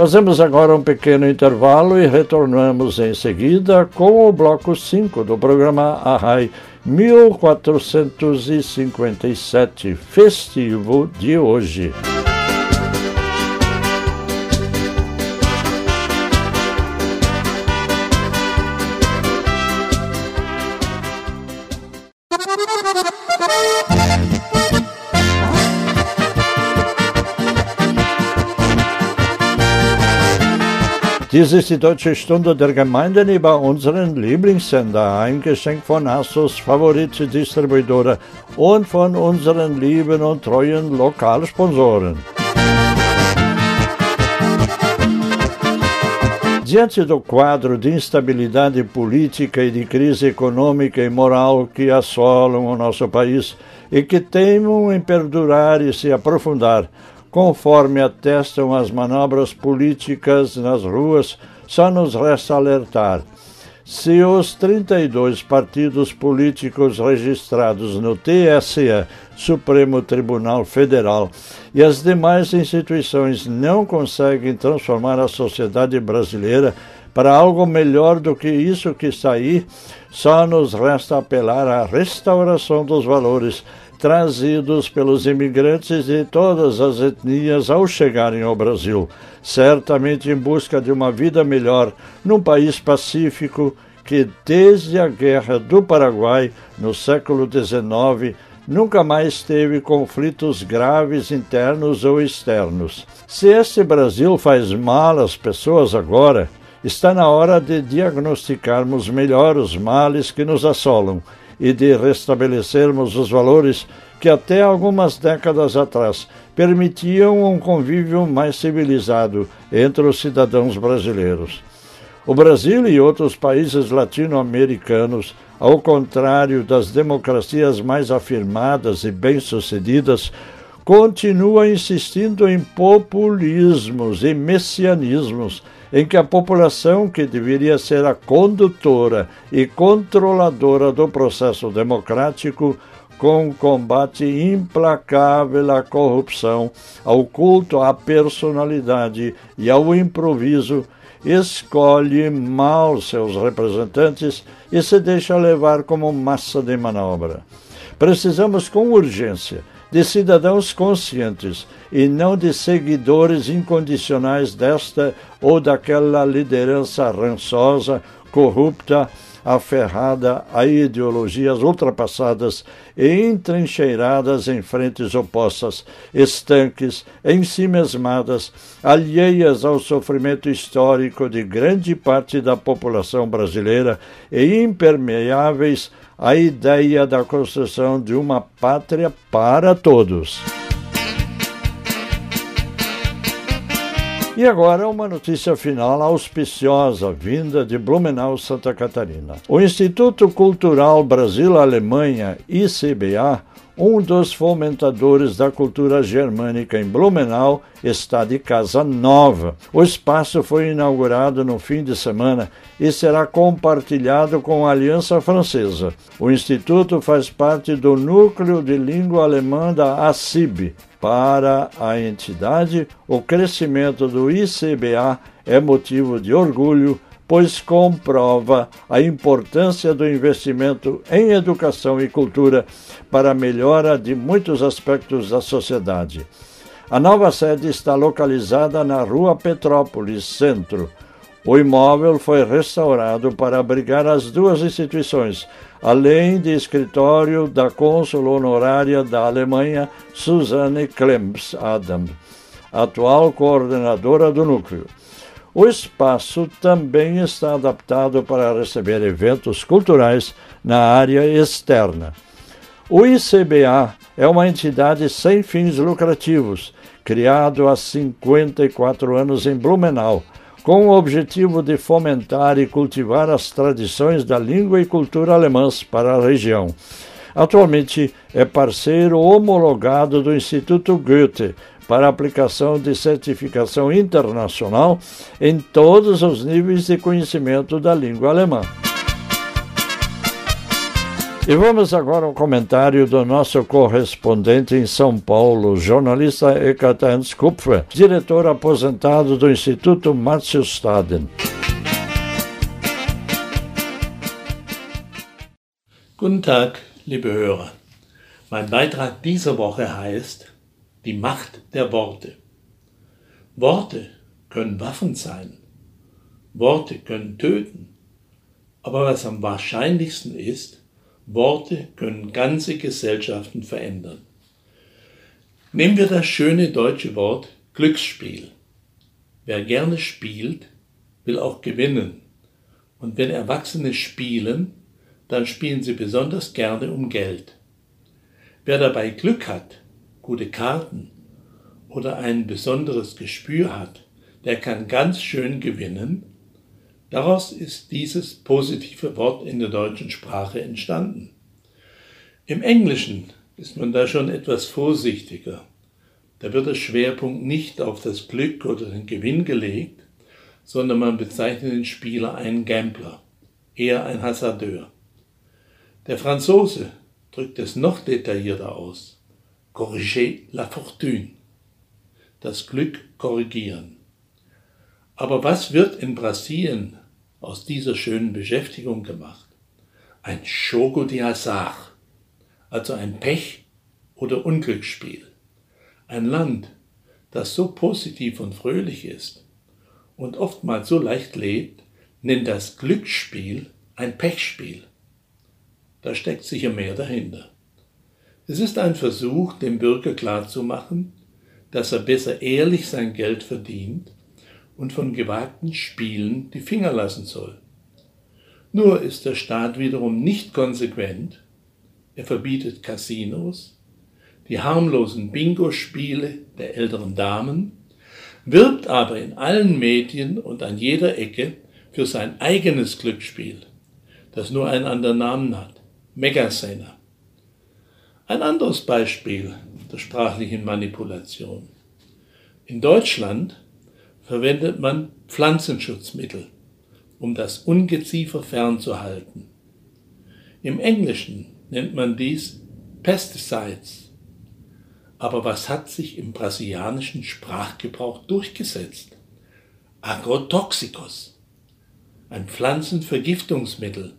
Fazemos agora um pequeno intervalo e retornamos em seguida com o bloco 5 do programa Arrai 1457, festivo de hoje. Dies ist die Deutsche Stunde der Gemeinden über unseren Lieblingssender, ein Geschenk von Asus Favorit-Distribuidora und von unseren lieben und treuen Lokalsponsoren. Diante do quadro de instabilidade política e de crise econômica e moral que assolam o nosso país e que temam em perdurar e se aprofundar, Conforme atestam as manobras políticas nas ruas, só nos resta alertar. Se os 32 partidos políticos registrados no TSE, Supremo Tribunal Federal, e as demais instituições não conseguem transformar a sociedade brasileira para algo melhor do que isso que está aí, só nos resta apelar à restauração dos valores trazidos pelos imigrantes de todas as etnias ao chegarem ao Brasil, certamente em busca de uma vida melhor num país pacífico que, desde a Guerra do Paraguai, no século XIX, nunca mais teve conflitos graves internos ou externos. Se este Brasil faz mal às pessoas agora, está na hora de diagnosticarmos melhor os males que nos assolam e de restabelecermos os valores que até algumas décadas atrás permitiam um convívio mais civilizado entre os cidadãos brasileiros. O Brasil e outros países latino-americanos, ao contrário das democracias mais afirmadas e bem-sucedidas, continua insistindo em populismos e messianismos em que a população, que deveria ser a condutora e controladora do processo democrático, com combate implacável à corrupção, ao culto à personalidade e ao improviso, escolhe mal seus representantes e se deixa levar como massa de manobra. Precisamos com urgência de cidadãos conscientes e não de seguidores incondicionais desta ou daquela liderança rançosa, corrupta, aferrada a ideologias ultrapassadas e entrincheiradas em frentes opostas, estanques, em si mesmadas, alheias ao sofrimento histórico de grande parte da população brasileira e impermeáveis à ideia da construção de uma pátria para todos. E agora uma notícia final auspiciosa, vinda de Blumenau, Santa Catarina. O Instituto Cultural Brasil-Alemanha, ICBA, um dos fomentadores da cultura germânica em Blumenau, está de casa nova. O espaço foi inaugurado no fim de semana e será compartilhado com a Aliança Francesa. O instituto faz parte do núcleo de língua alemã da ACIB, para a entidade, o crescimento do ICBA é motivo de orgulho, pois comprova a importância do investimento em educação e cultura para a melhora de muitos aspectos da sociedade. A nova sede está localizada na Rua Petrópolis, Centro. O imóvel foi restaurado para abrigar as duas instituições, além de escritório da cônsul honorária da Alemanha, Susanne Klemps Adam, atual coordenadora do núcleo. O espaço também está adaptado para receber eventos culturais na área externa. O ICBA é uma entidade sem fins lucrativos, criado há 54 anos em Blumenau com o objetivo de fomentar e cultivar as tradições da língua e cultura alemãs para a região. Atualmente é parceiro homologado do Instituto Goethe para aplicação de certificação internacional em todos os níveis de conhecimento da língua alemã. E vamos agora ao comentário do nosso correspondente em São Paulo, jornalista Ekaterins Kupfer, diretor aposentado do Instituto Márcio Staden. Guten Tag, liebe Hörer. Mein Beitrag dieser Woche heißt Die Macht der Worte. Worte können Waffen sein. Worte können töten. Aber was am wahrscheinlichsten ist, Worte können ganze Gesellschaften verändern. Nehmen wir das schöne deutsche Wort Glücksspiel. Wer gerne spielt, will auch gewinnen. Und wenn Erwachsene spielen, dann spielen sie besonders gerne um Geld. Wer dabei Glück hat, gute Karten oder ein besonderes Gespür hat, der kann ganz schön gewinnen Daraus ist dieses positive Wort in der deutschen Sprache entstanden. Im Englischen ist man da schon etwas vorsichtiger. Da wird der Schwerpunkt nicht auf das Glück oder den Gewinn gelegt, sondern man bezeichnet den Spieler einen Gambler, eher ein Hasardeur. Der Franzose drückt es noch detaillierter aus. Corriger la fortune. Das Glück korrigieren. Aber was wird in Brasilien aus dieser schönen Beschäftigung gemacht? Ein Shogo de Hasard, also ein Pech oder Unglücksspiel. Ein Land, das so positiv und fröhlich ist und oftmals so leicht lebt, nennt das Glücksspiel ein Pechspiel. Da steckt sicher mehr dahinter. Es ist ein Versuch, dem Bürger klarzumachen, dass er besser ehrlich sein Geld verdient und von gewagten Spielen die Finger lassen soll. Nur ist der Staat wiederum nicht konsequent. Er verbietet Casinos, die harmlosen Bingo-Spiele der älteren Damen, wirbt aber in allen Medien und an jeder Ecke für sein eigenes Glücksspiel, das nur einen anderen Namen hat, Megasena. Ein anderes Beispiel der sprachlichen Manipulation. In Deutschland verwendet man Pflanzenschutzmittel, um das Ungeziefer fernzuhalten. Im Englischen nennt man dies Pesticides. Aber was hat sich im brasilianischen Sprachgebrauch durchgesetzt? Agrotoxicos, ein Pflanzenvergiftungsmittel.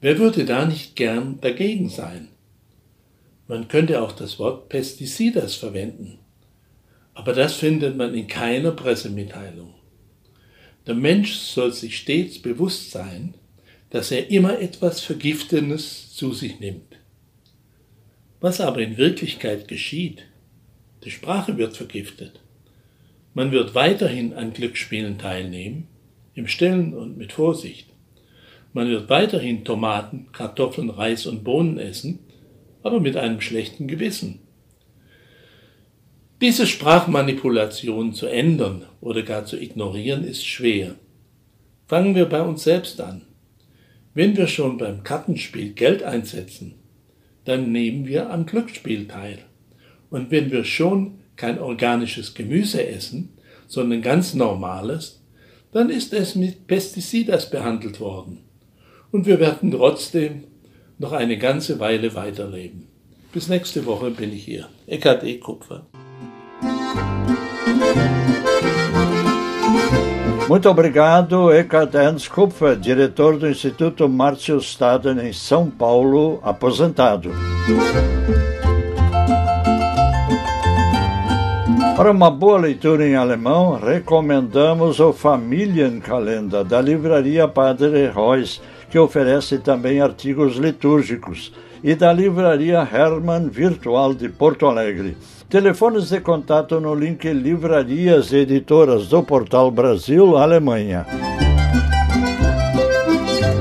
Wer würde da nicht gern dagegen sein? Man könnte auch das Wort Pesticidas verwenden. Aber das findet man in keiner Pressemitteilung. Der Mensch soll sich stets bewusst sein, dass er immer etwas Vergiftendes zu sich nimmt. Was aber in Wirklichkeit geschieht, die Sprache wird vergiftet. Man wird weiterhin an Glücksspielen teilnehmen, im Stillen und mit Vorsicht. Man wird weiterhin Tomaten, Kartoffeln, Reis und Bohnen essen, aber mit einem schlechten Gewissen. Diese Sprachmanipulation zu ändern oder gar zu ignorieren ist schwer. Fangen wir bei uns selbst an. Wenn wir schon beim Kartenspiel Geld einsetzen, dann nehmen wir am Glücksspiel teil. Und wenn wir schon kein organisches Gemüse essen, sondern ganz normales, dann ist es mit Pesticidas behandelt worden. Und wir werden trotzdem noch eine ganze Weile weiterleben. Bis nächste Woche bin ich hier. Eckhard E. Kupfer. Muito obrigado, Eckhard Ernst Kupfer, diretor do Instituto Márcio Staden em São Paulo, aposentado. Para uma boa leitura em alemão, recomendamos o Familienkalender da livraria Padre Reus, que oferece também artigos litúrgicos, e da livraria Hermann Virtual de Porto Alegre. Telefones de contato no link Livrarias Editoras do Portal Brasil, Alemanha.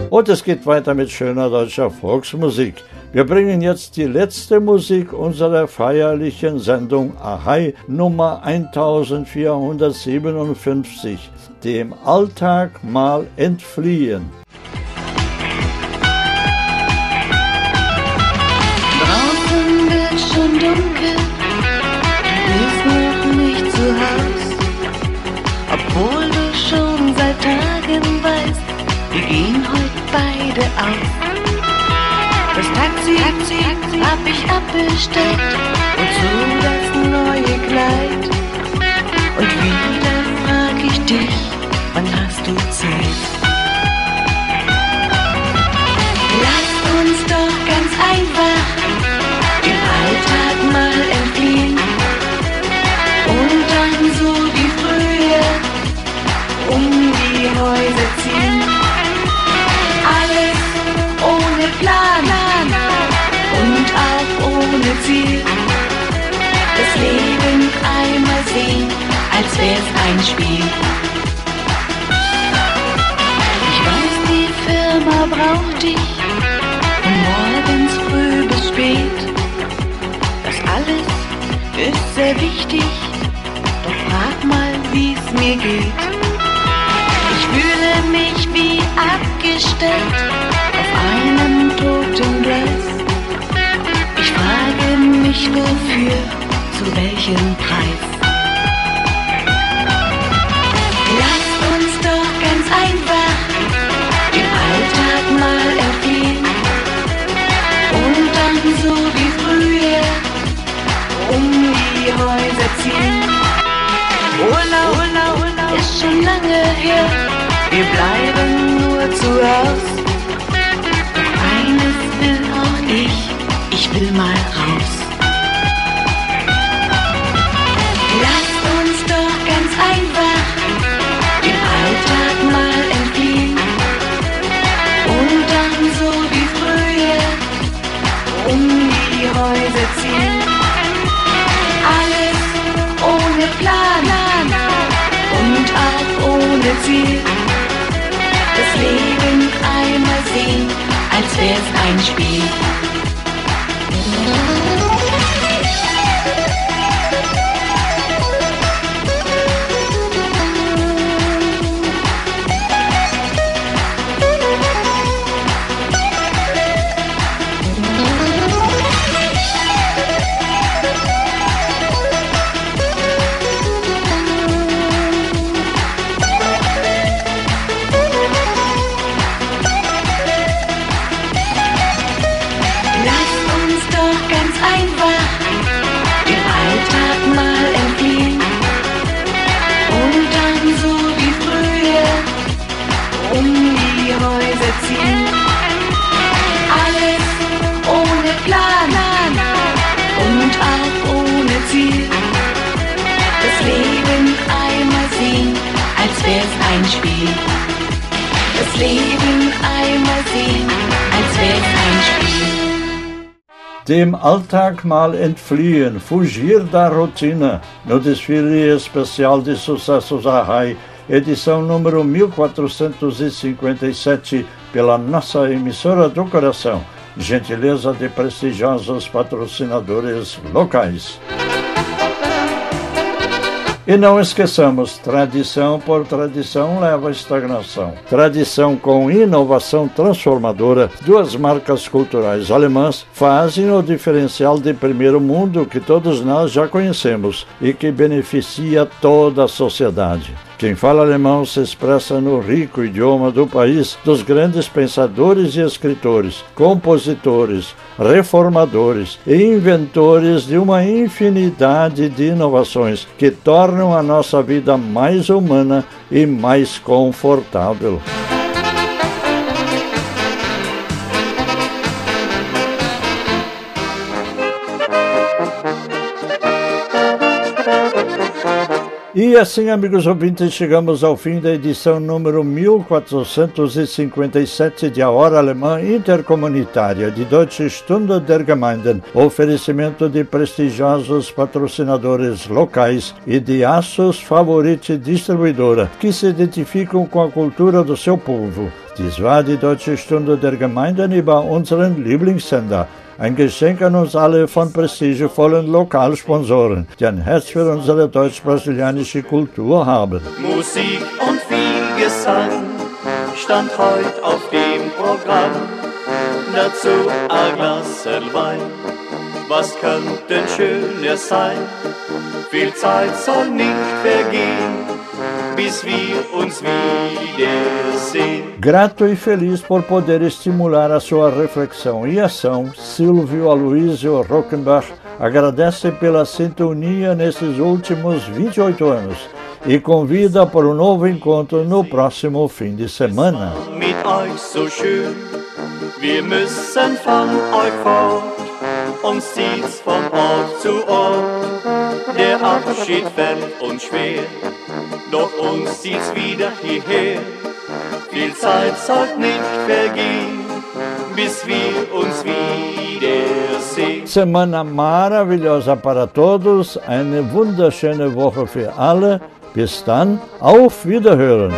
Und es geht weiter mit schöner deutscher Volksmusik. Wir bringen jetzt die letzte Musik unserer feierlichen Sendung Ahai Nummer 1457, dem Alltag mal entfliehen. Aus. Das Taxi, Taxi hab ich abbestellt und so das neue Kleid. Und wieder Spiel. Ich weiß, die Firma braucht dich von morgens früh bis spät. Das alles ist sehr wichtig, doch frag mal, wie's mir geht fühle mich wie abgestellt auf einem toten Gleis. Ich frage mich wofür, zu welchem Preis. Lange her wir bleiben nur zu Haus. Doch eines will auch ich, ich will mal raus. Als wär's ein Spiel. Alltag entfliehen, fugir da rotina, no desfile especial de Sucessos Arrai, edição número 1457, pela nossa emissora do coração, gentileza de prestigiosos patrocinadores locais. E não esqueçamos, tradição por tradição leva à estagnação. Tradição com inovação transformadora, duas marcas culturais alemãs fazem o diferencial de primeiro mundo que todos nós já conhecemos e que beneficia toda a sociedade. Quem fala alemão se expressa no rico idioma do país dos grandes pensadores e escritores, compositores, reformadores e inventores de uma infinidade de inovações que tornam a nossa vida mais humana e mais confortável. E assim, amigos ouvintes, chegamos ao fim da edição número 1457 de A Hora Alemã Intercomunitária de Deutsche Stunde der Gemeinden, oferecimento de prestigiosos patrocinadores locais e de Aços Favorite Distribuidora, que se identificam com a cultura do seu povo. Dies war die Deutsche Stunde der Gemeinden über unseren Lieblingssender. Ein Geschenk an uns alle von prestigevollen Lokalsponsoren, die ein Herz für unsere deutsch-brasilianische Kultur haben. Musik und viel Gesang stand heute auf dem Programm. Dazu ein Glas Wein, was könnte schöner sein? Viel Zeit soll nicht vergehen bis wir uns wiedersehen. Grato e feliz por poder estimular a sua reflexão e ação, Silvio Aloysio Rockenbach agradece pela sintonia nesses últimos 28 anos e convida para um novo encontro no próximo fim de semana. Uns zieht's von Ort zu Ort, der Abschied fällt uns schwer. doch uns zieht's wieder hierher. Viel Zeit sollte nicht vergehen, bis wir uns wiedersehen. Semana maravilhosa para todos, eine wunderschöne Woche für alle. Bis dann, auf Wiederhören.